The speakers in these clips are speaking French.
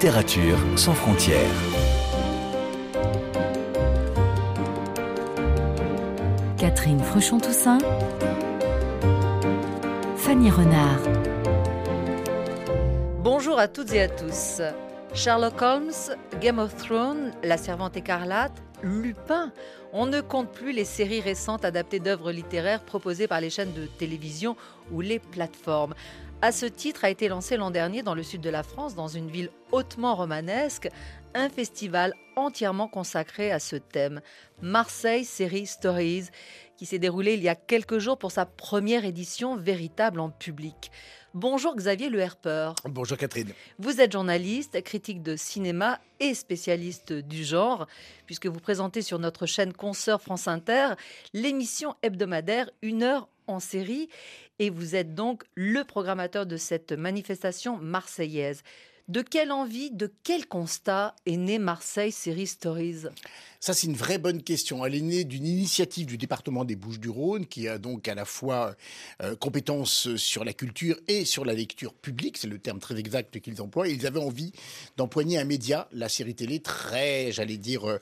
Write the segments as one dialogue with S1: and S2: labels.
S1: Littérature sans frontières.
S2: Catherine Fruchon-Toussaint. Fanny Renard.
S3: Bonjour à toutes et à tous. Sherlock Holmes, Game of Thrones, La Servante écarlate, Lupin. On ne compte plus les séries récentes adaptées d'œuvres littéraires proposées par les chaînes de télévision ou les plateformes. À ce titre a été lancé l'an dernier dans le sud de la France, dans une ville hautement romanesque, un festival entièrement consacré à ce thème, Marseille Série Stories, qui s'est déroulé il y a quelques jours pour sa première édition véritable en public. Bonjour Xavier Le Herpeur.
S4: Bonjour Catherine.
S3: Vous êtes journaliste, critique de cinéma et spécialiste du genre, puisque vous présentez sur notre chaîne Consoeur France Inter l'émission hebdomadaire Une heure en série, et vous êtes donc le programmateur de cette manifestation marseillaise. De quelle envie, de quel constat est née Marseille Série Stories?
S4: Ça, c'est une vraie bonne question. Elle est née d'une initiative du département des Bouches-du-Rhône, qui a donc à la fois euh, compétence sur la culture et sur la lecture publique. C'est le terme très exact qu'ils emploient. Ils avaient envie d'empoigner un média, la série télé, très, j'allais dire, euh,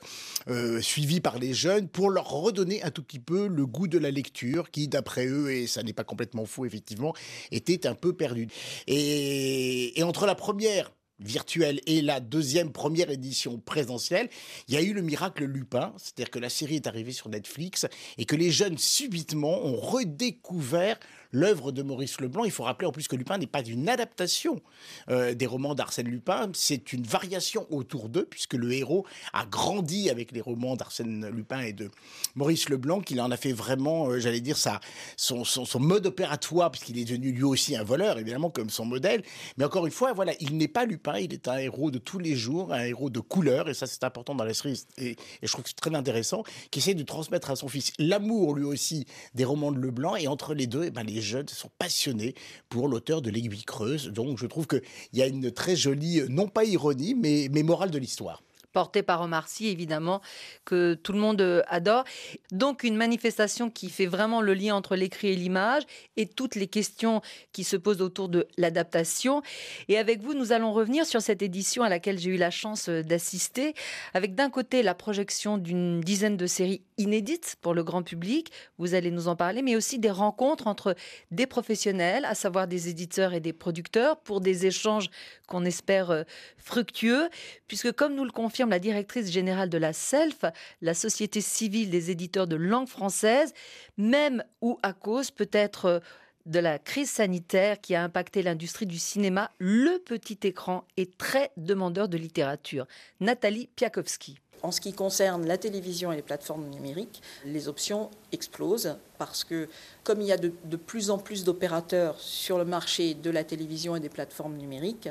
S4: euh, par les jeunes, pour leur redonner un tout petit peu le goût de la lecture, qui, d'après eux, et ça n'est pas complètement faux, effectivement, était un peu perdu. Et, et entre la première virtuelle et la deuxième première édition présentielle, il y a eu le miracle Lupin, c'est-à-dire que la série est arrivée sur Netflix et que les jeunes subitement ont redécouvert l'œuvre de Maurice Leblanc. Il faut rappeler en plus que Lupin n'est pas une adaptation euh, des romans d'Arsène Lupin, c'est une variation autour d'eux, puisque le héros a grandi avec les romans d'Arsène Lupin et de Maurice Leblanc, qu'il en a fait vraiment, euh, j'allais dire, ça, son, son, mode opératoire, puisqu'il est devenu lui aussi un voleur, évidemment, comme son modèle. Mais encore une fois, voilà, il n'est pas Lupin, il est un héros de tous les jours, un héros de couleur, et ça c'est important dans la série, et, et je trouve que c'est très intéressant, qui essaie de transmettre à son fils l'amour, lui aussi, des romans de Leblanc, et entre les deux, eh ben, les jeunes sont passionnés pour l'auteur de l'Aiguille Creuse. Donc je trouve qu'il y a une très jolie, non pas ironie, mais, mais morale de l'histoire
S3: porté par Omar Sy, évidemment, que tout le monde euh, adore. Donc une manifestation qui fait vraiment le lien entre l'écrit et l'image et toutes les questions qui se posent autour de l'adaptation. Et avec vous, nous allons revenir sur cette édition à laquelle j'ai eu la chance euh, d'assister, avec d'un côté la projection d'une dizaine de séries inédites pour le grand public, vous allez nous en parler, mais aussi des rencontres entre des professionnels, à savoir des éditeurs et des producteurs, pour des échanges qu'on espère euh, fructueux, puisque comme nous le confirme la directrice générale de la SELF, la Société civile des éditeurs de langue française, même ou à cause peut-être euh, de la crise sanitaire qui a impacté l'industrie du cinéma, le petit écran est très demandeur de littérature. Nathalie Piakowski.
S5: En ce qui concerne la télévision et les plateformes numériques, les options explosent parce que comme il y a de, plus en plus d'opérateurs sur le marché de la télévision et des plateformes numériques,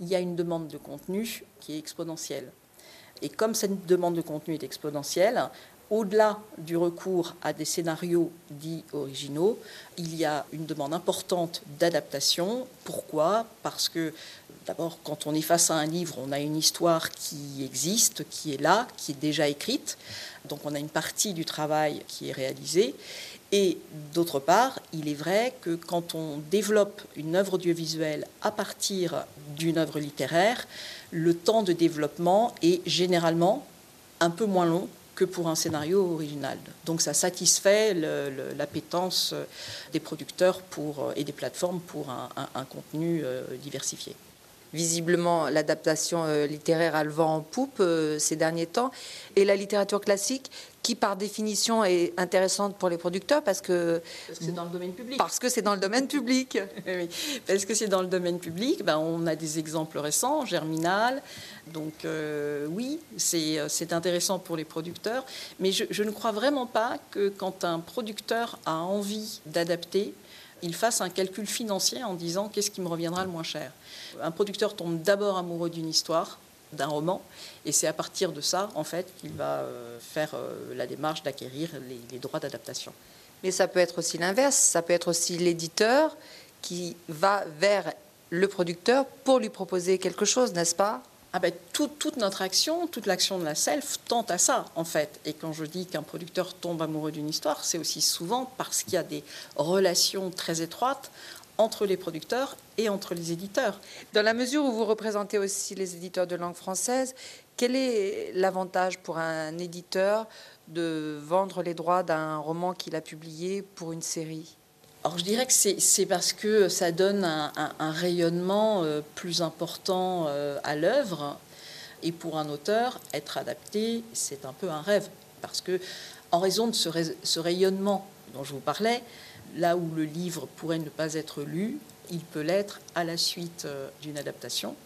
S5: il y a une demande de contenu qui est exponentielle. Et comme cette demande de contenu est exponentielle, au-delà du recours à des scénarios dits originaux, il y a une demande importante d'adaptation. Pourquoi? Parce que d'abord, quand on est face à un livre, on a une histoire qui existe, qui est là, qui est déjà écrite. Donc on a une partie du travail qui est réalisée. Et d'autre part, il est vrai que quand on développe une œuvre audiovisuelle à partir d'une œuvre littéraire, le temps de développement est généralement un peu moins long que pour un scénario original. Donc ça satisfait l'appétence des producteurs pour, et des plateformes pour un, un, contenu euh, diversifié.
S3: Visiblement, l'adaptation euh, littéraire a le vent en poupe euh, ces derniers temps. Et la littérature classique, qui par définition est intéressante pour les producteurs parce que
S5: c'est dans le domaine public.
S3: Parce que c'est dans le domaine public.
S5: oui, parce que c'est dans le domaine public. Ben, on a des exemples récents, Germinal. Donc euh, oui, c'est intéressant pour les producteurs. Mais je, je ne crois vraiment pas que quand un producteur a envie d'adapter, il fasse un calcul financier en disant qu'est-ce qui me reviendra le moins cher. Un producteur tombe d'abord amoureux d'une histoire, d'un roman, et c'est à partir de ça, en fait, qu'il va euh, faire euh, la démarche d'acquérir les, droits d'adaptation.
S3: Mais ça peut être aussi l'inverse, ça peut être aussi l'éditeur qui va vers le producteur pour lui proposer quelque chose, n'est-ce pas?
S5: Ah ben, toute notre action, toute l'action de la self tente à ça, en fait. Et quand je dis qu'un producteur tombe amoureux d'une histoire, c'est aussi souvent parce qu'il y a des relations très étroites entre les producteurs et entre les éditeurs.
S3: Dans la mesure où vous représentez aussi les éditeurs de langue française, quel est l'avantage pour un éditeur de vendre les droits d'un roman qu'il a publié pour une série?
S5: Alors je dirais que c'est parce que ça donne un, rayonnement euh, plus important euh, à l'œuvre. Et pour un auteur, être adapté, c'est un peu un rêve. Parce que, en raison de ce, rayonnement dont je vous parlais, là où le livre pourrait ne pas être lu, il peut l'être à la suite euh, d'une adaptation.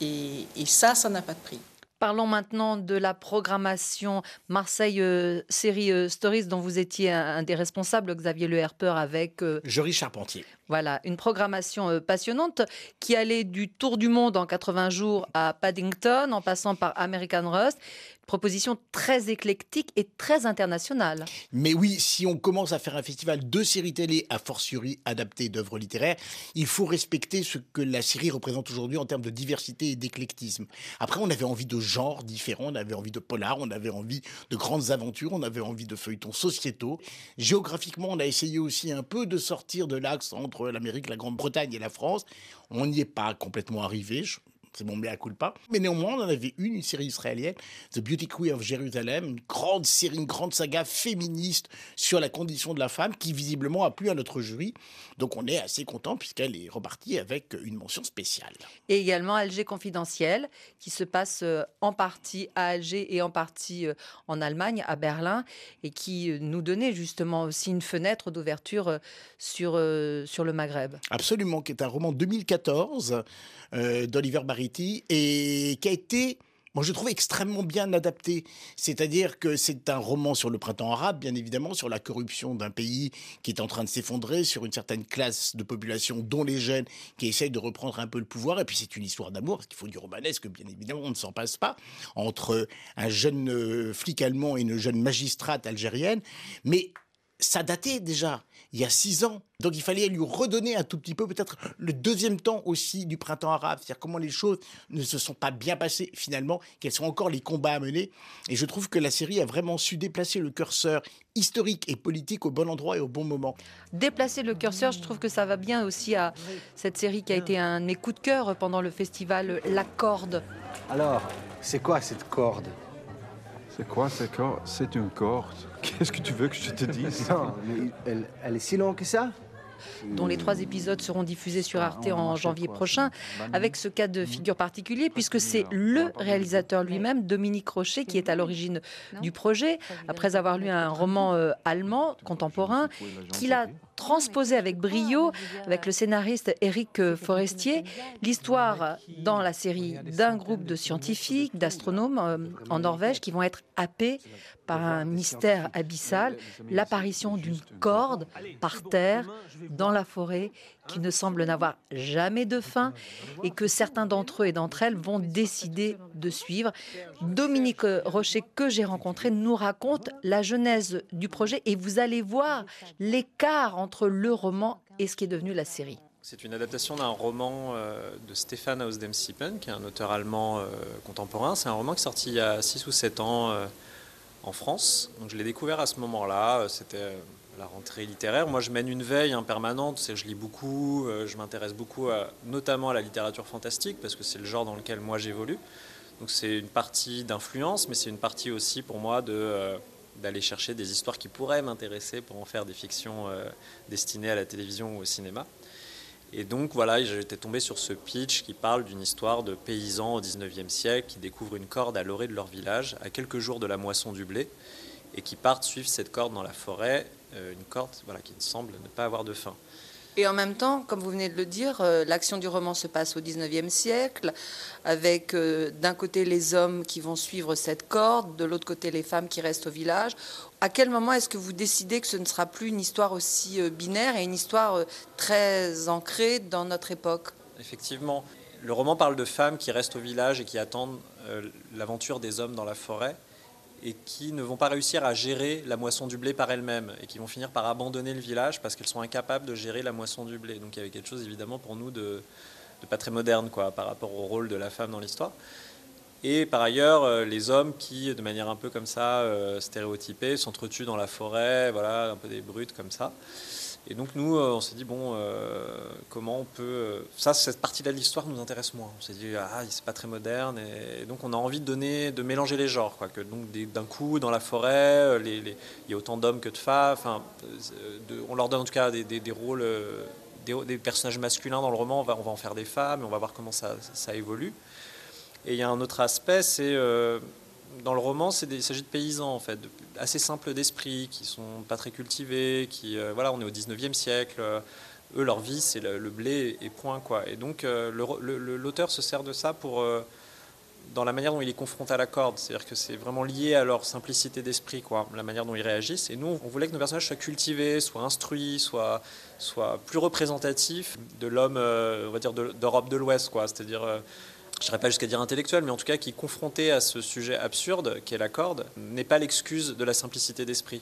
S5: et ça, ça n'a pas de prix.
S3: Parlons maintenant de la programmation Marseille euh, Série euh, Stories dont vous étiez un, des responsables, Xavier Le Herper, avec...
S4: Euh, Jory Charpentier.
S3: Voilà, une programmation passionnante qui allait du Tour du Monde en 80 jours à Paddington, en passant par American Rust proposition très éclectique et très internationale.
S4: Mais oui, si on commence à faire un festival de séries télé, à fortiori adapté d'œuvres littéraires, il faut respecter ce que la série représente aujourd'hui en termes de diversité et d'éclectisme. Après, on avait envie de genres différents, on avait envie de polar, on avait envie de grandes aventures, on avait envie de feuilletons sociétaux. Géographiquement, on a essayé aussi un peu de sortir de l'axe entre l'Amérique, la Grande-Bretagne et la France. On n'y est pas complètement arrivé c'est mon mea culpa. Mais néanmoins, on en avait une, une série israélienne, The Beauty Queen of Jerusalem, une grande série, une grande saga féministe sur la condition de la femme qui visiblement a plu à notre jury. Donc on est assez content puisqu'elle est repartie avec une mention spéciale.
S3: Et également Alger confidentiel qui se passe euh, en partie à Alger et en partie euh, en Allemagne, à Berlin, et qui euh, nous donnait justement aussi une fenêtre d'ouverture sur, sur le Maghreb.
S4: Absolument, qui est un roman 2014 d'Oliver Barry et qui a été moi, je trouve extrêmement bien adapté. C'est-à-dire que c'est un roman sur le printemps arabe, bien évidemment, sur la corruption d'un pays qui est en train de s'effondrer, sur une certaine classe de population, dont les jeunes, qui essayent de reprendre un peu le pouvoir. Et puis, c'est une histoire d'amour, parce qu'il faut du romanesque, bien évidemment, on ne s'en passe pas, entre un jeune euh, flic allemand et une jeune magistrate algérienne. Mais ça datait déjà il y a six ans. Donc il fallait lui redonner un tout petit peu, peut-être le deuxième temps aussi du printemps arabe, c'est-à-dire comment les choses ne se sont pas bien passées finalement, quels sont encore les combats à mener. Et je trouve que la série a vraiment su déplacer le curseur historique et politique au bon endroit et au bon moment.
S3: Déplacer le curseur, je trouve que ça va bien aussi à cette série qui a été un écoute coup de cœur pendant le festival La Corde.
S6: Alors, c'est quoi cette corde?
S7: C'est quoi cette corde C'est une corde. Qu'est-ce que tu veux que je te dise?
S6: Non, mais elle, elle est si longue que ça?
S3: Dont les trois épisodes seront diffusés sur Arte en janvier prochain, avec ce cas de figure particulier, puisque c'est le réalisateur lui-même, Dominique Rocher, qui est à l'origine du projet, après avoir lu un roman euh, allemand contemporain, qu'il a transposé avec brio, avec le scénariste Éric Forestier, l'histoire dans la série d'un groupe de scientifiques, d'astronomes euh, en Norvège qui vont être happés par un mystère abyssal, l'apparition d'une corde par terre dans la forêt qui ne semble n'avoir jamais de fin et que certains d'entre eux et d'entre elles vont décider de suivre. Dominique Rocher, que j'ai rencontré, nous raconte la genèse du projet et vous allez voir l'écart entre le roman et ce qui est devenu la série.
S8: C'est une adaptation d'un roman euh, de Stefan Aus dem Siepen, qui est un auteur allemand euh, contemporain. C'est un roman qui est sorti il y a 6 ou 7 ans euh, en France. Donc je l'ai découvert à ce moment-là. C'était la rentrée littéraire. Moi, je mène une veille permanente. C'est je lis beaucoup. je m'intéresse beaucoup, notamment à la littérature fantastique, parce que c'est le genre dans lequel moi j'évolue. Donc c'est une partie d'influence, mais c'est une partie aussi pour moi de d'aller chercher des histoires qui pourraient m'intéresser pour en faire des fictions euh, destinées à la télévision ou au cinéma. Et donc voilà, j'étais tombé sur ce pitch qui parle d'une histoire de paysans au 19e siècle qui découvrent une corde à l'orée de leur village à quelques jours de la moisson du blé et qui partent suivre cette corde dans la forêt, euh, une corde voilà, qui semble ne pas avoir de fin.
S3: Et en même temps, comme vous venez de le dire, euh, l'action du roman se passe au XIXe siècle, avec euh, d'un côté les hommes qui vont suivre cette corde, de l'autre côté les femmes qui restent au village. À quel moment est-ce que vous décidez que ce ne sera plus une histoire aussi euh, binaire et une histoire très ancrée dans notre époque?
S8: Effectivement, le roman parle de femmes qui restent au village et qui attendent l'aventure des hommes dans la forêt et qui ne vont pas réussir à gérer la moisson du blé par elles-mêmes et qui vont finir par abandonner le village parce qu'elles sont incapables de gérer la moisson du blé. Donc il y avait quelque chose évidemment pour nous de, pas très moderne quoi, par rapport au rôle de la femme dans l'histoire. Et par ailleurs, euh, les hommes qui, de manière un peu comme ça, euh, stéréotypée, s'entretuent dans la forêt, voilà, un peu des brutes comme ça. Et donc nous, euh, on s'est dit, bon, euh, comment on peut... euh, ça, cette partie-là de l'histoire nous intéresse moins. On s'est dit, ah, c'est pas très moderne. Et, donc on a envie de donner, de mélanger les genres. Quoi, donc d'un coup, dans la forêt, il y a autant d'hommes que de femmes. Enfin, on leur donne en tout cas des, des- rôles, des, personnages masculins dans le roman. On va, on va en faire des femmes et on va voir comment ça, ça évolue. Et il y a un autre aspect, c'est... dans le roman, il s'agit de paysans en fait, assez simples d'esprit, qui sont pas très cultivés, qui euh, voilà, on est au 19e siècle. euh, eux, leur vie, c'est le, le blé et point quoi. Et donc euh, l'auteur se sert de ça pour dans la manière dont il est confronté à la corde, c'est-à-dire que c'est vraiment lié à leur simplicité d'esprit, quoi, la manière dont ils réagissent. Et nous, on voulait que nos personnages soient cultivés, soient instruits, soient, soient plus représentatifs de l'homme, on va dire, de- d'Europe de l'Ouest, quoi. C'est-à-dire, je n'irais pas jusqu'à dire intellectuel, mais en tout cas qui, confronté à ce sujet absurde qu'est la corde, n'est pas l'excuse de la simplicité d'esprit.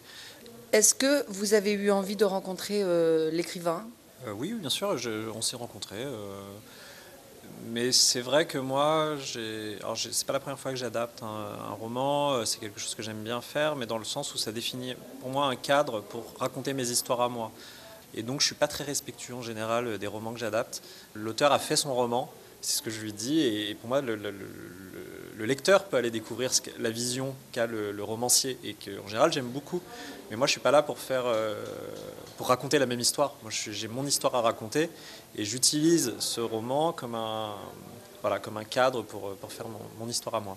S3: Est-ce que vous avez eu envie de rencontrer euh, l'écrivain?
S8: Euh, oui, bien sûr, je- on s'est rencontrés. euh, mais c'est vrai que moi, j'ai, alors c'est pas la première fois que j'adapte un, un roman. C'est quelque chose que j'aime bien faire, mais dans le sens où ça définit pour moi un cadre pour raconter mes histoires à moi. Et donc, je suis pas très respectueux en général des romans que j'adapte. L'auteur a fait son roman, c'est ce que je lui dis, et pour moi, le, le- le- le- le lecteur peut aller découvrir ce la vision qu'a le, romancier, et que en général, j'aime beaucoup. Mais moi, je suis pas là pour faire, euh, pour raconter la même histoire. Moi, j'ai mon histoire à raconter, et j'utilise ce roman comme un, voilà, comme un cadre pour, pour faire mon, mon histoire à moi.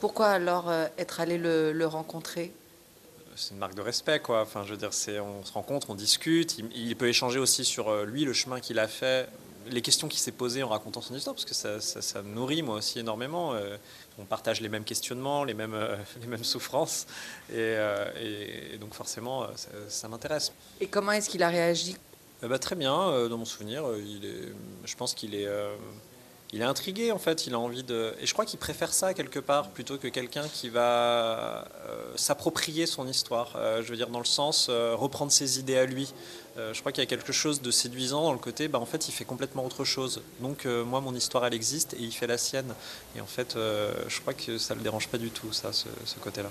S3: Pourquoi alors euh, être allé le, rencontrer?
S8: C'est une marque de respect, quoi. Enfin, je veux dire, on se rencontre, on discute. Il, il peut échanger aussi sur euh, lui, le chemin qu'il a fait, les questions qu'il s'est posées en racontant son histoire, parce que ça, ça, ça me nourrit moi aussi énormément. Euh, on partage les mêmes questionnements, les mêmes, euh, les mêmes souffrances, et, euh, et- et donc forcément, ça, ça m'intéresse.
S3: Et comment est-ce qu'il a réagi?
S8: Euh, bah, très bien, dans mon souvenir, il est, je pense qu'il est, il est intrigué en fait. Il a envie de, et je crois qu'il préfère ça quelque part plutôt que quelqu'un qui va s'approprier son histoire. Je veux dire dans le sens reprendre ses idées à lui. Euh, je crois qu'il y a quelque chose de séduisant dans le côté, bah, en fait, il fait complètement autre chose. Donc euh, moi, mon histoire, elle existe et il fait la sienne. Et en fait, euh, je crois que ça le dérange pas du tout, ça, ce, ce côté-là.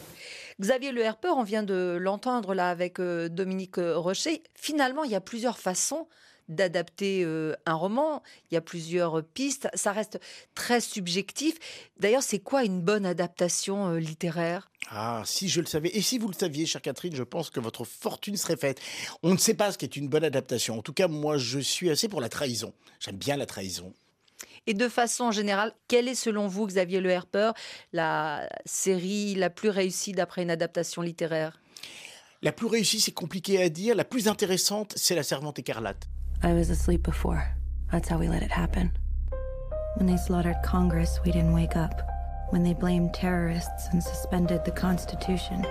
S3: Xavier Le Herper, on vient de l'entendre là avec Dominique Rocher. Finalement, il y a plusieurs façons d'adapter euh, un roman. Il y a plusieurs pistes. Ça reste très subjectif. D'ailleurs, c'est quoi une bonne adaptation euh, littéraire?
S4: Ah, si je le savais. Et si vous le saviez, chère Catherine, je pense que votre fortune serait faite. On ne sait pas ce qu'est une bonne adaptation. En tout cas, moi, je suis assez pour la trahison. J'aime bien la trahison.
S3: Et de façon générale, quelle est selon vous, Xavier Le Herper, la série la plus réussie d'après une adaptation littéraire?
S4: La plus réussie, c'est compliqué à dire. La plus intéressante, c'est La Servante écarlate.
S9: I was asleep before. That's how we let it happen. When they slaughtered Congress, we didn't wake up. When they blamed terrorists and suspended the Constitution,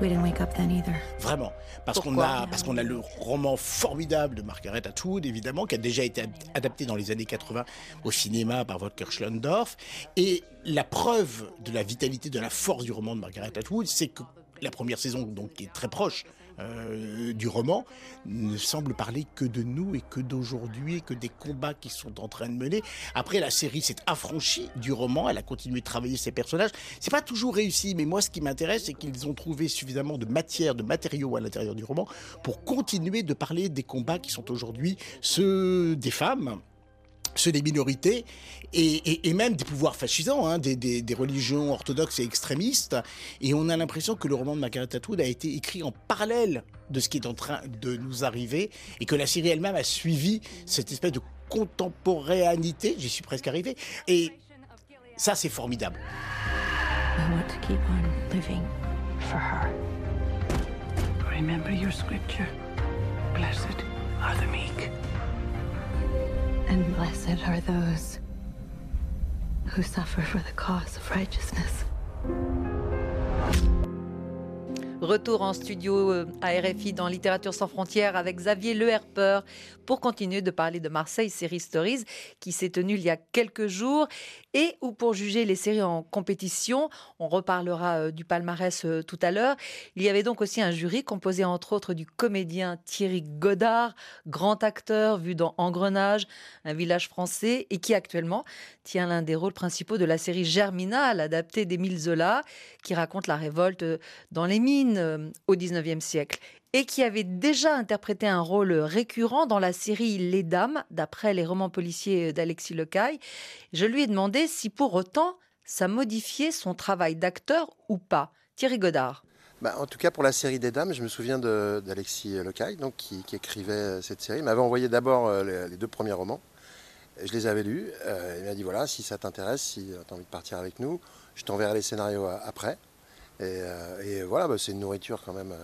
S9: we didn't wake up then either.
S4: Vraiment. Parce qu'on a, parce qu'on a le roman formidable de Margaret Atwood, évidemment, qui a déjà été ad- adapté dans les années 80 au cinéma par Volker Schlondorf. Et la preuve de la vitalité, de la force du roman de Margaret Atwood, c'est que la première saison, donc, qui est très proche euh, du roman, ne semble parler que de nous et que d'aujourd'hui et que des combats qui sont en train de mener. Après, la série s'est affranchie du roman, elle a continué de travailler ses personnages. C'est pas toujours réussi, mais moi, ce qui m'intéresse, c'est qu'ils ont trouvé suffisamment de matière, de matériaux à l'intérieur du roman pour continuer de parler des combats qui sont aujourd'hui ceux des femmes ceux des minorités et, même des pouvoirs fascisants, hein, des, religions orthodoxes et extrémistes. Et on a l'impression que le roman de Margaret Atwood a été écrit en parallèle de ce qui est en train de nous arriver et que la série elle-même a suivi cette espèce de contemporanéité, j'y suis presque arrivé. Et ça, c'est formidable.
S10: Scripture. Blessed are the meek.
S9: And blessed are those who suffer for the cause of righteousness.
S3: Retour en studio euh, à RFI dans Littérature sans frontières avec Xavier Le Herper pour continuer de parler de Marseille Série Stories qui s'est tenue il y a quelques jours et où pour juger les séries en compétition, on reparlera euh, du palmarès euh, tout à l'heure. Il y avait donc aussi un jury composé entre autres du comédien Thierry Godard, grand acteur vu dans Engrenage, un village français et qui actuellement tient l'un des rôles principaux de la série Germinal adaptée d'Émile Zola qui raconte la révolte dans les mines euh, au 19e siècle. et qui avait déjà interprété un rôle récurrent dans la série Les Dames, d'après les romans policiers d'Alexis Lecaille. Je lui ai demandé si pour autant ça modifiait son travail d'acteur ou pas. Thierry Godard.
S11: Bah, en tout cas, pour la série des Dames, je me souviens d'Alexis Lecaille, donc, qui, écrivait cette série. Il m'avait envoyé d'abord euh, les, deux premiers romans. Je les avais lus. Euh, il m'a dit voilà, si ça t'intéresse, si tu as envie de partir avec nous, je t'enverrai les scénarios après. Et, euh, voilà, bah, c'est une nourriture quand même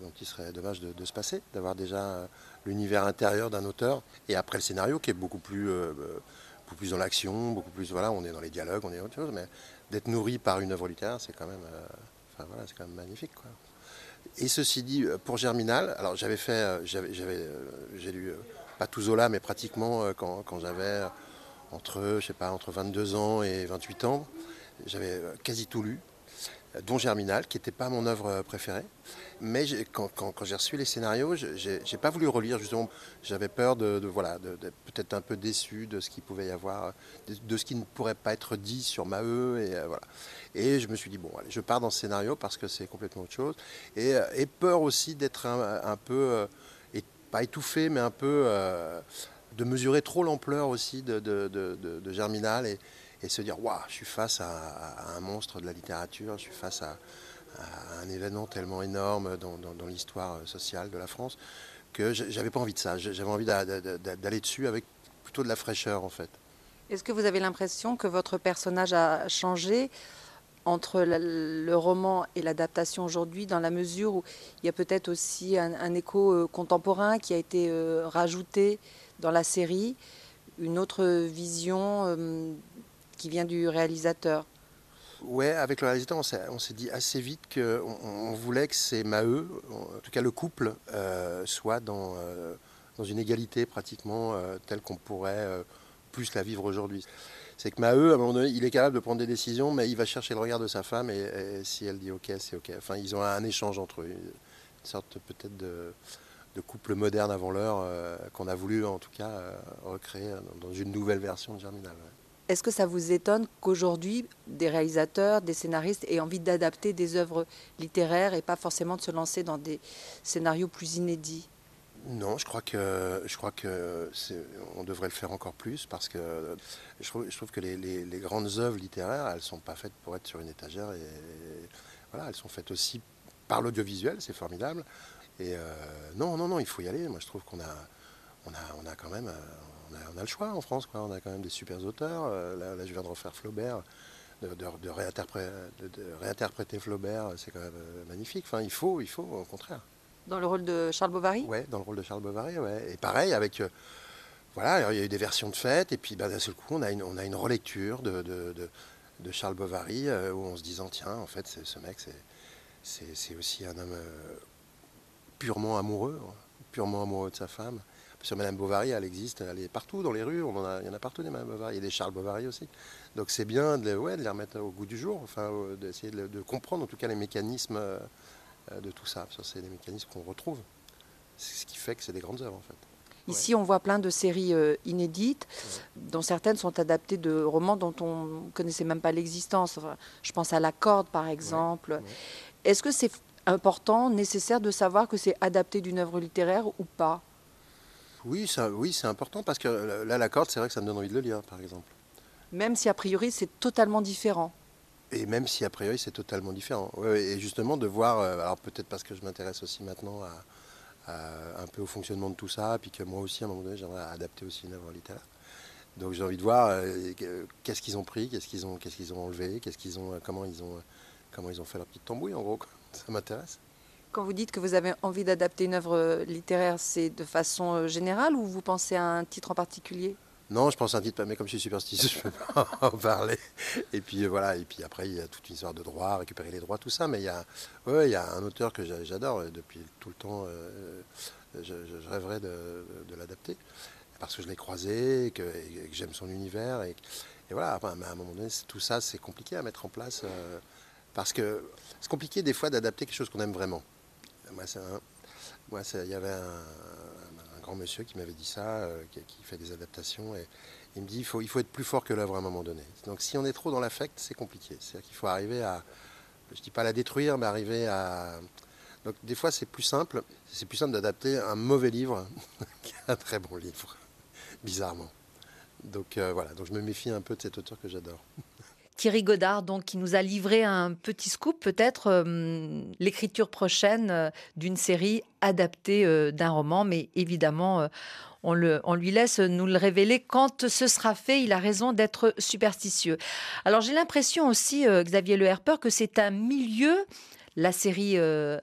S11: dont il serait dommage de, se passer, d'avoir déjà l'univers intérieur d'un auteur. Et après le scénario qui est beaucoup plus, beaucoup plus dans l'action, beaucoup plus. Voilà, on est dans les dialogues, on est autre chose. Mais d'être nourri par une œuvre littéraire, c'est quand même voilà, c'est quand même magnifique. Quoi. Et ceci dit, euh, pour Germinal, alors j'avais fait, euh, j'avais, euh, j'ai lu pas tout Zola, mais pratiquement quand, quand j'avais entre, je sais pas, entre 22 ans et 28 ans, j'avais quasi tout lu dont Germinal, qui n'était pas mon œuvre préférée. Mais quand, j'ai reçu les scénarios, je n'ai pas voulu relire, justement, j'avais peur de, voilà, peut-être un peu déçu de ce pouvait y avoir, de, ce qui ne pourrait pas être dit sur Maheu. Et, voilà. et je me suis dit, bon, je pars dans ce scénario parce que c'est complètement autre chose. Et, peur aussi d'être un, peu, euh, et, pas étouffé, mais un peu, euh, de mesurer trop l'ampleur aussi de, Germinal. Et se dire waouh, je suis face à, un monstre de la littérature, je suis face à, un événement tellement énorme dans, l'histoire sociale de la France que j'avais pas envie de ça. J'avais envie d'aller dessus avec plutôt de la fraîcheur en fait.
S3: Est-ce que vous avez l'impression que votre personnage a changé entre le roman et l'adaptation aujourd'hui, dans la mesure où il y a peut-être aussi un, écho euh, contemporain qui a été euh, rajouté dans la série, une autre vision euh, qui vient du réalisateur.
S11: Ouais, avec le réalisateur, on s'est dit assez vite qu'on on voulait que ces Maheu, en tout cas le couple, euh, soit dans, euh, dans une égalité pratiquement euh, telle qu'on pourrait plus la vivre aujourd'hui. C'est que Maheu, à un moment donné, il est capable de prendre des décisions, mais il va chercher le regard de sa femme et, si elle dit OK, c'est OK. Enfin, ils ont un échange entre eux, une sorte peut-être de, couple moderne avant l'heure qu'on a voulu en tout cas recréer dans une nouvelle version de Germinal.
S3: Est-ce que ça vous étonne qu'aujourd'hui, des réalisateurs, des scénaristes aient envie d'adapter des œuvres littéraires et pas forcément de se lancer dans des scénarios plus inédits?
S11: Non, je crois que je crois que on devrait le faire encore plus parce que je trouve, que les, grandes œuvres littéraires, elles sont pas faites pour être sur une étagère et, voilà, elles sont faites aussi par l'audiovisuel, c'est formidable. Et euh, non, non, non, il faut y aller. Moi, je trouve qu'on on a, on a quand même, on a, le choix en France, quoi. on a quand même des super auteurs. Euh, là, je viens de refaire Flaubert. De, réinterpréter, Flaubert, c'est quand même euh, magnifique. Enfin, il faut, il faut, au contraire.
S3: Dans le rôle de Charles Bovary?
S11: Oui, dans le rôle de Charles Bovary, Et pareil, avec. Euh, voilà, il y a eu des versions de fête, et puis bah, d'un seul coup, on a une, on a une relecture de, de, Charles Bovary, où on se disant, tiens, en fait, ce mec, c'est aussi un homme purement amoureux, purement amoureux de sa femme. Sur Madame Bovary, elle existe, elle est partout dans les rues, on a, il y en a partout des Madame Bovary, il y a des Charles Bovary aussi. Donc c'est bien de, ouais, de, les remettre au goût du jour, enfin, euh, d'essayer de, comprendre en tout cas les mécanismes euh, de tout ça. C'est des mécanismes qu'on retrouve. C'est ce qui fait que c'est des grandes œuvres en fait.
S3: Ici, on voit plein de séries euh, inédites, dont certaines sont adaptées de romans dont on ne connaissait même pas l'existence. je pense à La Corde, par exemple. Est-ce que c'est important, nécessaire de savoir que c'est adapté d'une œuvre littéraire ou pas?
S11: Oui, ça, oui c'est important parce que là, la corde, c'est vrai que ça me donne envie de le lire, par exemple.
S3: Même si a priori, c'est totalement différent.
S11: Et même si a priori, c'est totalement différent. et justement, de voir, euh, alors peut-être parce que je m'intéresse aussi maintenant à, un peu au fonctionnement de tout ça, puis que moi aussi, à un moment donné, j'aimerais adapter aussi une œuvre littéraire. Donc j'ai envie de voir euh, qu'est-ce qu'ils ont pris, qu'est-ce qu'ils ont, qu'est-ce qu'ils ont enlevé, qu'est-ce qu'ils ont, comment ils ont, comment ils ont fait leur petite tambouille, en gros. Ça m'intéresse.
S3: Quand vous dites que vous avez envie d'adapter une œuvre euh, littéraire, c'est de façon euh, générale ou vous pensez à un titre en particulier?
S11: Non, je pense à un titre, mais comme je suis superstitieux, je ne peux pas en parler. Et puis euh, voilà, et puis après, il y a toute une histoire de droit, récupérer les droits, tout ça. Mais il y a, il y a un auteur que j'adore depuis tout le temps. je, rêverais de, l'adapter parce que je l'ai croisé, et que, j'aime son univers. Et, voilà, à un moment donné, tout ça, c'est compliqué à mettre en place parce que c'est compliqué des fois d'adapter quelque chose qu'on aime vraiment. Moi, moi il y avait un, grand monsieur qui m'avait dit ça, euh, qui, fait des adaptations, et il me dit il faut, il faut être plus fort que l'œuvre à un moment donné. Donc si on est trop dans l'affect, c'est compliqué. C'est-à-dire qu'il faut arriver à, je dis pas la détruire, mais arriver à, Donc des fois c'est plus simple, c'est plus simple d'adapter un mauvais livre qu'un très bon livre, bizarrement. Donc euh, voilà, donc je me méfie un peu de cet auteur que j'adore.
S3: Thierry Godard, donc, qui nous a livré un petit scoop, peut-être euh, l'écriture prochaine euh, d'une série adaptée euh, d'un roman, mais évidemment, on, le, on, lui laisse nous le révéler quand ce sera fait. Il a raison d'être superstitieux. Alors, j'ai l'impression aussi, Xavier Le Herper, que c'est un milieu la série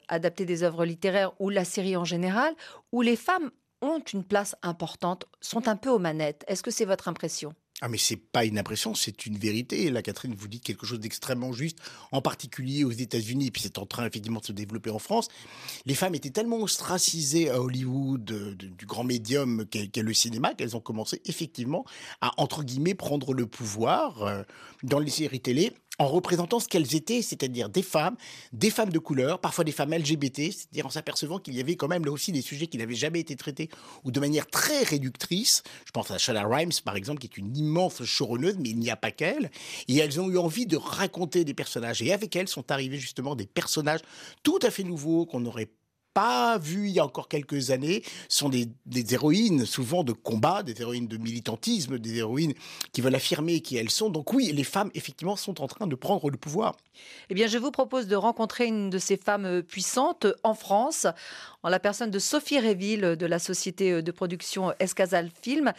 S3: adaptée des œuvres littéraires ou la série en général, où les femmes ont une place importante, sont un peu aux manettes. Est-ce que c'est votre impression?
S4: Ah mais c'est pas une impression, c'est une vérité. La Catherine, vous dit quelque chose d'extrêmement juste, en particulier aux États-Unis, et puis c'est en train effectivement de se développer en France. Les femmes étaient tellement ostracisées à Hollywood du grand médium qu'est le cinéma qu'elles ont commencé effectivement à entre guillemets prendre le pouvoir euh, dans les séries télé en représentant ce qu'elles étaient, c'est-à-dire des femmes, des femmes de couleur, parfois des femmes LGBT, c'est-à-dire en s'apercevant qu'il y avait quand même là aussi des sujets qui n'avaient jamais été traités ou de manière très réductrice. Je pense à Shada Rhimes, par exemple, qui est une immense choronneuse, mais il n'y a pas qu'elle. Et elles ont eu envie de raconter des personnages. Et avec elles sont arrivés justement des personnages tout à fait nouveaux qu'on n'aurait pas vu il y a encore quelques années sont des, héroïnes souvent de combat, des héroïnes de militantisme, des héroïnes qui veulent affirmer qui elles sont. Donc oui, les femmes effectivement sont en train de prendre le pouvoir.
S3: Eh bien, je vous propose de rencontrer une de ces femmes euh, puissantes en France, en la personne de Sophie Réville de la société euh, de production Escazal Film,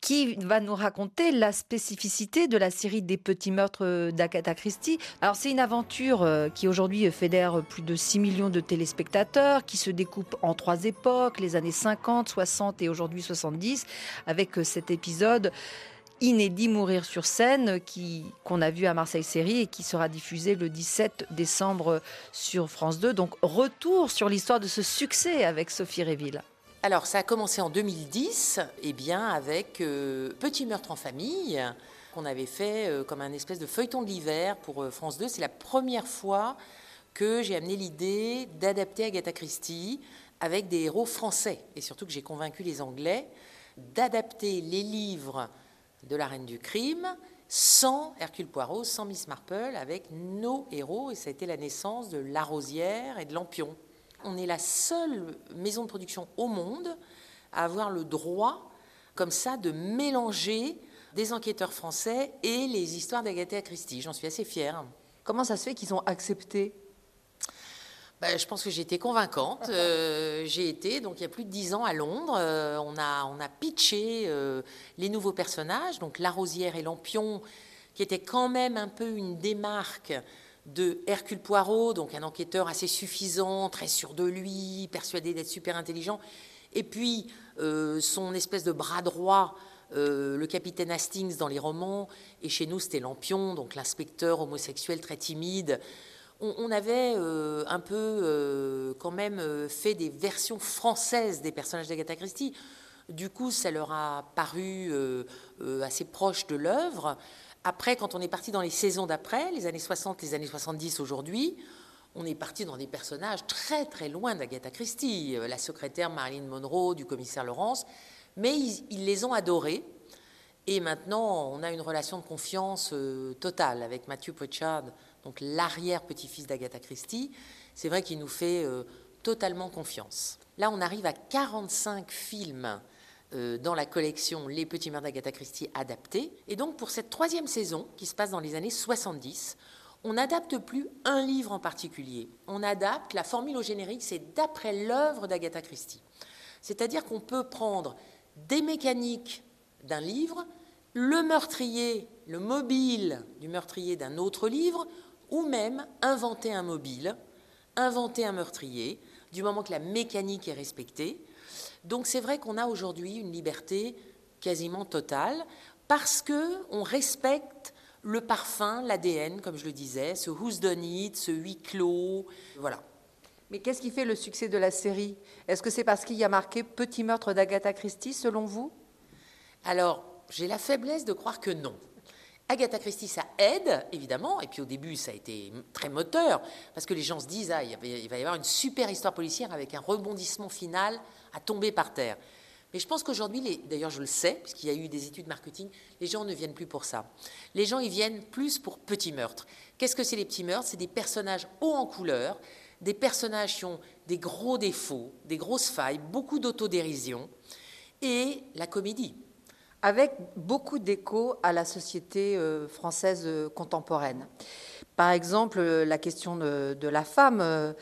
S3: qui va nous raconter la spécificité de la série des petits meurtres euh, d'Agatha Christie. Alors, c'est une aventure qui aujourd'hui fédère plus de 6 millions de téléspectateurs, qui se découpe en trois époques, les années 50, 60 et aujourd'hui 70, avec euh, cet épisode inédit Mourir sur scène qu'on a vu à Marseille Série et qui sera diffusé le 17 décembre sur France 2. Donc retour sur l'histoire de ce succès avec Sophie Réville.
S12: Alors ça a commencé en 2010 et eh bien avec euh, Petit meurtre en famille qu'on avait fait euh, comme un espèce de feuilleton de l'hiver pour France 2. C'est la première fois que j'ai amené l'idée d'adapter Agatha Christie avec des héros français, et surtout que j'ai convaincu les Anglais d'adapter les livres de la Reine du Crime sans Hercule Poirot, sans Miss Marple, avec nos héros, et ça a été la naissance de La Rosière et de Lampion. On est la seule maison de production au monde à avoir le droit, comme ça, de mélanger des enquêteurs français et les histoires d'Agatha Christie. J'en suis assez fière.
S3: Comment ça se fait qu'ils ont accepté
S12: bah, je pense que j'ai été convaincante. Euh, j'ai été, donc il y a plus de dix ans à Londres, euh, on, a, on a pitché euh, les nouveaux personnages, donc La Rosière et Lampion, qui était quand même un peu une démarque de Hercule Poirot, donc un enquêteur assez suffisant, très sûr de lui, persuadé d'être super intelligent, et puis son espèce de bras droit, le capitaine Hastings dans les romans, et chez nous c'était Lampion, donc l'inspecteur homosexuel très timide on, avait euh, un peu euh, quand même euh, fait des versions françaises des personnages d'Agatha Christie. Du coup, ça leur a paru assez proche de l'œuvre. Après, quand on est parti dans les saisons d'après, les années 60, les années 70 aujourd'hui, on est parti dans des personnages très très loin d'Agatha Christie, la secrétaire Marilyn Monroe, du commissaire Laurence, mais ils, les ont adorés. Et maintenant, on a une relation de confiance totale avec Matthew Pochard, donc l'arrière-petit-fils d'Agatha Christie, c'est vrai qu'il nous fait euh, totalement confiance. Là, on arrive à 45 films euh, dans la collection Les Petits Mères d'Agatha Christie adaptés. Et donc, pour cette troisième saison, qui se passe dans les années 70, on n'adapte plus un livre en particulier. On adapte, la formule au générique, c'est d'après l'œuvre d'Agatha Christie. C'est-à-dire qu'on peut prendre des mécaniques d'un livre, le meurtrier, le mobile du meurtrier d'un autre livre, ou même inventer un mobile, inventer un meurtrier, du moment que la mécanique est respectée. Donc c'est vrai qu'on a aujourd'hui une liberté quasiment totale parce que on respecte le parfum, l'ADN, comme je le disais, ce who's done it, ce huis clos, voilà.
S3: Mais qu'est-ce qui fait le succès de la série? Est-ce que c'est parce qu'il y a marqué Petit meurtre d'Agatha Christie, selon vous?
S12: Alors, j'ai la faiblesse de croire que non. Agatha Christie, ça aide, évidemment, et puis au début, ça a été très moteur, parce que les gens se disent, ah, il va y avoir une super histoire policière avec un rebondissement final à tomber par terre. Mais je pense qu'aujourd'hui, d'ailleurs je le sais, puisqu'il y a eu des études marketing, les gens ne viennent plus pour ça. Les gens, ils viennent plus pour petits meurtres. Qu'est-ce que c'est les petits meurtres? C'est des personnages hauts en couleur, des personnages qui ont des gros défauts, des grosses failles, beaucoup d'autodérision, et la comédie.
S3: Avec beaucoup d'écho à la société euh, française euh, contemporaine. Par exemple, euh, la question de, la femme.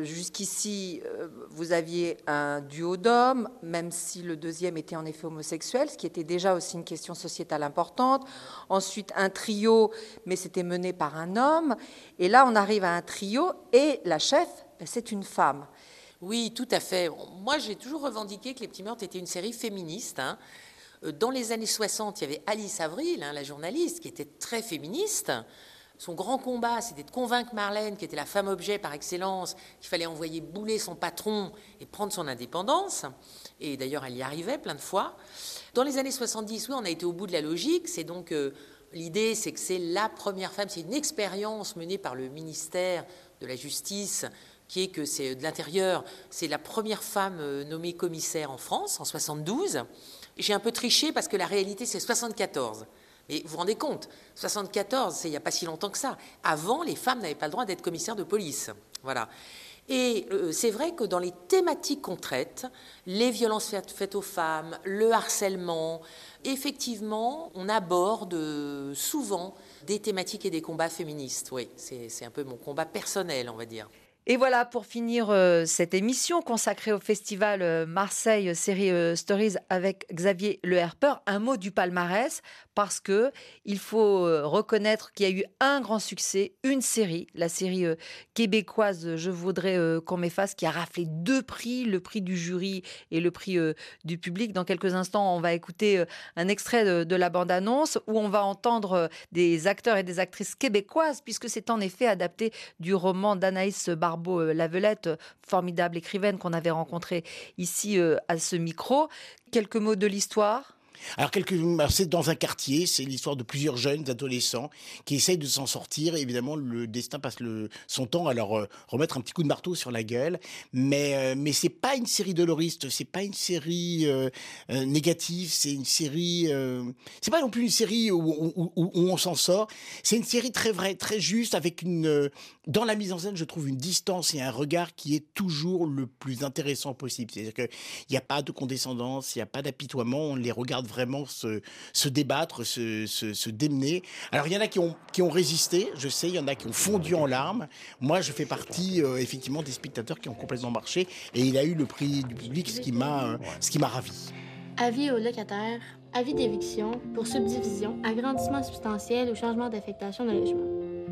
S3: Jusqu'ici, vous aviez un duo d'hommes, même si le deuxième était en effet homosexuel, ce qui était déjà aussi une question sociétale importante. Ensuite, un trio, mais c'était mené par un homme. Et là, on arrive à un trio, et la chef, c'est une femme.
S12: Oui, tout à fait. Moi, j'ai toujours revendiqué que Les Petits Meurtres était une série féministe. Hein. Euh, dans les années 60, il y avait Alice Avril, hein, la journaliste, qui était très féministe. Son grand combat, c'était de convaincre Marlène, qui était la femme objet par excellence, qu'il fallait envoyer bouler son patron et prendre son indépendance. Et d'ailleurs, elle y arrivait plein de fois. Dans les années 70, oui, on a été au bout de la logique. C'est donc euh, l'idée, c'est que c'est la première femme, c'est une expérience menée par le ministère de la Justice qui est que c'est de l'intérieur, c'est la première femme euh, nommée commissaire en France en 72. J'ai un peu triché parce que la réalité c'est 74. Mais vous vous rendez compte, 74, c'est il n'y a pas si longtemps que ça. Avant, les femmes n'avaient pas le droit d'être commissaires de police. Voilà. Et euh, c'est vrai que dans les thématiques qu'on traite, les violences faites aux femmes, le harcèlement, effectivement, on aborde euh, souvent des thématiques et des combats féministes. Oui, c'est un peu mon combat personnel, on va dire.
S3: Et voilà pour finir euh, cette émission consacrée au festival euh, Marseille Série euh, Stories avec Xavier Le Herper. Un mot du palmarès parce que il faut reconnaître qu'il y a eu un grand succès, une série, la série québécoise Je voudrais qu'on m'efface, qui a raflé deux prix, le prix du jury et le prix du public. Dans quelques instants, on va écouter un extrait de, la bande-annonce où on va entendre des acteurs et des actrices québécoises puisque c'est en effet adapté du roman d'Anaïs Barbeau Barbeau Lavelette, formidable écrivaine qu'on avait rencontrée ici euh, à ce micro. Quelques mots de l'histoire?
S4: Alors, c'est dans un quartier, c'est l'histoire de plusieurs jeunes adolescents qui essayent de s'en sortir. évidemment, le destin passe le, son temps à leur euh, remettre un petit coup de marteau sur la gueule. Mais, euh, mais c'est pas une série doloriste, c'est pas une série euh, négative, c'est une série. c'est pas non plus une série où, où on s'en sort. C'est une série très vraie, très juste, avec une. dans la mise en scène, je trouve une distance et un regard qui est toujours le plus intéressant possible. C'est-à-dire qu'il n'y a pas de condescendance, il n'y a pas d'apitoiement, on les regarde vraiment se, se débattre, se, se, démener. Alors il y en a qui ont, qui ont résisté, je sais, il y en a qui ont fondu en larmes. Moi, je fais partie euh, effectivement des spectateurs qui ont complètement marché et il a eu le prix du public, ce qui m'a, euh, m'a ravi.
S13: Avis aux locataires, avis d'éviction pour subdivision, agrandissement substantiel ou changement d'affectation de logement.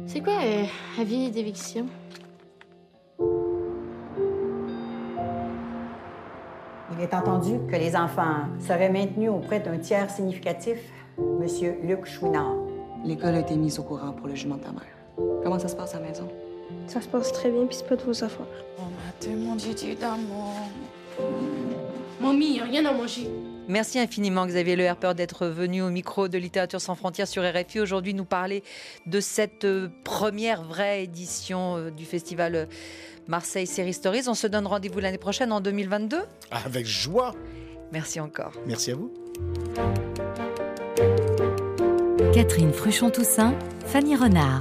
S13: C'est quoi euh, avis d'éviction?
S14: Il est entendu que les enfants seraient maintenus auprès d'un tiers significatif, M. Luc Chouinard.
S15: L'école a été mise au courant pour le jugement de ta mère. Comment ça se passe à la maison?
S16: Ça se passe très bien, puis c'est pas de vos affaires.
S17: On a demandé d'amour.
S16: Mamie, rien à manger.
S3: Merci infiniment Xavier Le Herper d'être venu au micro de Littérature sans frontières sur RFI aujourd'hui nous parler de cette euh, première vraie édition euh, du festival euh, Marseille Série Stories. On se donne rendez-vous l'année prochaine en 2022
S4: Avec joie.
S3: Merci encore.
S4: Merci à vous.
S2: Catherine Fruchon-Toussaint, Fanny Renard.